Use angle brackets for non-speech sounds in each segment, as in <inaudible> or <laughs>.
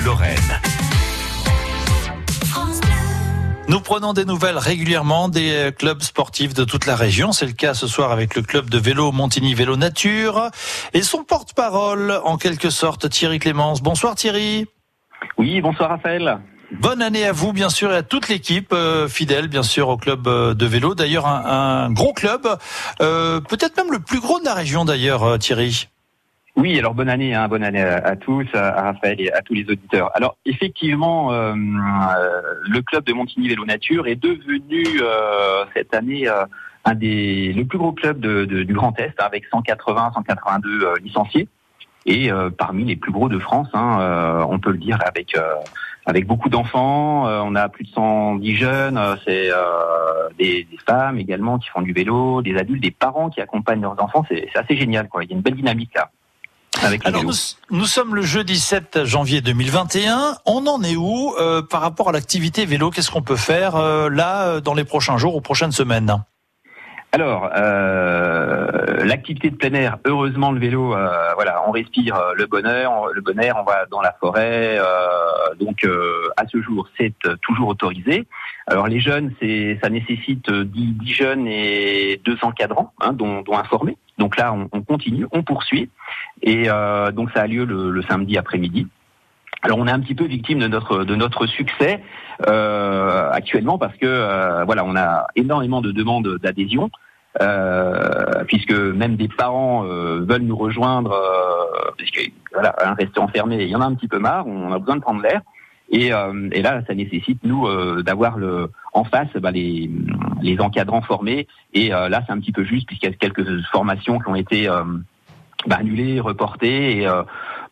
Lorraine. Nous prenons des nouvelles régulièrement des euh, clubs sportifs de toute la région. C'est le cas ce soir avec le club de vélo Montigny Vélo Nature et son porte-parole, en quelque sorte, Thierry Clémence. Bonsoir Thierry. Oui, bonsoir Raphaël. Bonne année à vous, bien sûr, et à toute l'équipe euh, fidèle, bien sûr, au club euh, de vélo. D'ailleurs, un, un gros club, euh, peut-être même le plus gros de la région, d'ailleurs, Thierry. Oui, alors bonne année, hein, bonne année à, tous, à, Raphaël et à tous les auditeurs. Alors effectivement, euh, euh, le club de Montigny Vélo Nature est devenu euh, cette année euh, un des le plus gros club de, de- du Grand Est, avec 180, 182 euh, licenciés et euh, parmi les plus gros de France, hein, on peut le dire avec avec beaucoup d'enfants. on a plus de 110 jeunes, c'est des, des femmes également qui font du vélo, des adultes, des parents qui accompagnent leurs enfants. C'est assez génial, quoi. Il y a une belle dynamique là. Avec Alors, nous, nous sommes le jeudi 7 janvier 2021. On en est où euh, par rapport à l'activité vélo? Qu'est-ce qu'on peut faire euh, là, euh, dans les prochains jours ou prochaines semaines? Alors, euh, l'activité de plein air, heureusement le vélo, euh, voilà, on respire euh, le bonheur, on- le bon air, on va dans la forêt, euh, donc euh, à ce jour c'est toujours autorisé. Alors les jeunes, c'est, ça nécessite euh, 10, 10 jeunes et deux encadrants, hein, dont, dont un formé. Donc là, on, on continue, on poursuit, et euh, donc ça a lieu le, le samedi après-midi. Alors on est un petit peu victime de notre de notre succès euh, actuellement parce que euh, voilà on a énormément de demandes d'adhésion euh, puisque même des parents euh, veulent nous rejoindre euh, puisque voilà hein, rester il y en a un petit peu marre on a besoin de prendre l'air et, euh, et là ça nécessite nous d'avoir le en face bah, les les encadrants formés et là c'est un petit peu juste puisqu'il y a quelques formations qui ont été bah, annulées reportées et euh,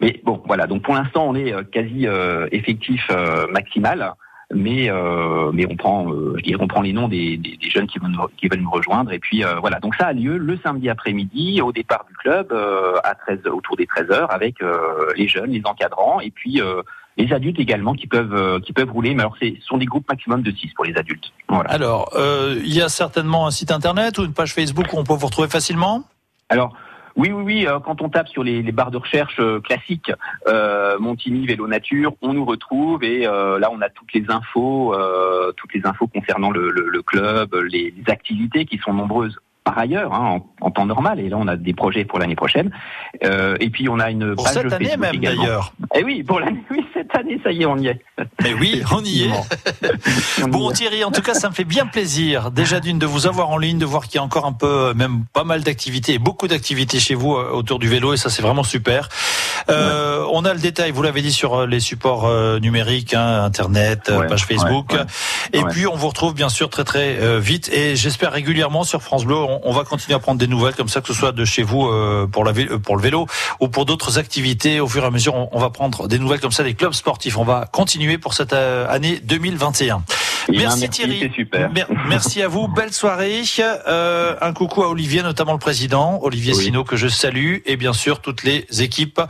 mais bon, voilà. Donc pour l'instant, on est euh, quasi euh, effectif euh, maximal, mais euh, mais on prend, euh, je dirais, on prend les noms des, des, des jeunes qui veulent nous, qui veulent nous rejoindre. Et puis euh, voilà. Donc ça a lieu le samedi après-midi au départ du club euh, à 13 autour des 13 heures avec euh, les jeunes, les encadrants et puis euh, les adultes également qui peuvent euh, qui peuvent rouler. Mais alors c'est ce sont des groupes maximum de 6 pour les adultes. Voilà. Alors, euh, il y a certainement un site internet ou une page Facebook où on peut vous retrouver facilement? Alors, oui, oui, oui, euh, quand on tape sur les, les barres de recherche euh, classiques, euh, Montigny, Vélo Nature, on nous retrouve et euh, là, on a toutes les infos, euh, toutes les infos concernant le, le- le club, les, les activités qui sont nombreuses par ailleurs, hein, en, en temps normal. Et là, on a des projets pour l'année prochaine. Euh, et puis, on a une Pour page cette année Facebook même également. d'ailleurs. Et oui, pour l'année, oui, cette année, ça y est, on y est. Mais oui, on y est. <laughs> Bon. Thierry, en tout cas, ça me fait bien plaisir déjà d'une de vous avoir en ligne, de voir qu'il y a encore un peu, euh, même pas mal d'activités, et beaucoup d'activités chez vous euh, autour du vélo, et ça c'est vraiment super. Euh, On a le détail, vous l'avez dit sur les supports numériques, hein, Internet, Ouais, page Facebook, ouais, et puis on vous retrouve bien sûr très très euh, vite, et j'espère régulièrement sur France Bleu, on, on va continuer à prendre des nouvelles comme ça, que ce soit de chez vous euh, pour, la, vé- pour le vélo ou pour d'autres activités. Au fur et à mesure, on, on va prendre des nouvelles comme ça des clubs sportifs. On va continuer pour cette euh, année 2021. Eh Merci, Thierry. Super. Mer- Merci à vous. <laughs> Belle soirée. Euh, un coucou à Olivier, notamment le président, Olivier Oui. Sino, que je salue, et bien sûr toutes les équipes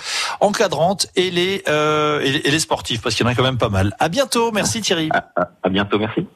encadrantes et les, euh, et les- et les sportifs, parce qu'il y en a quand même pas mal. À bientôt. Merci Thierry. À bientôt, merci.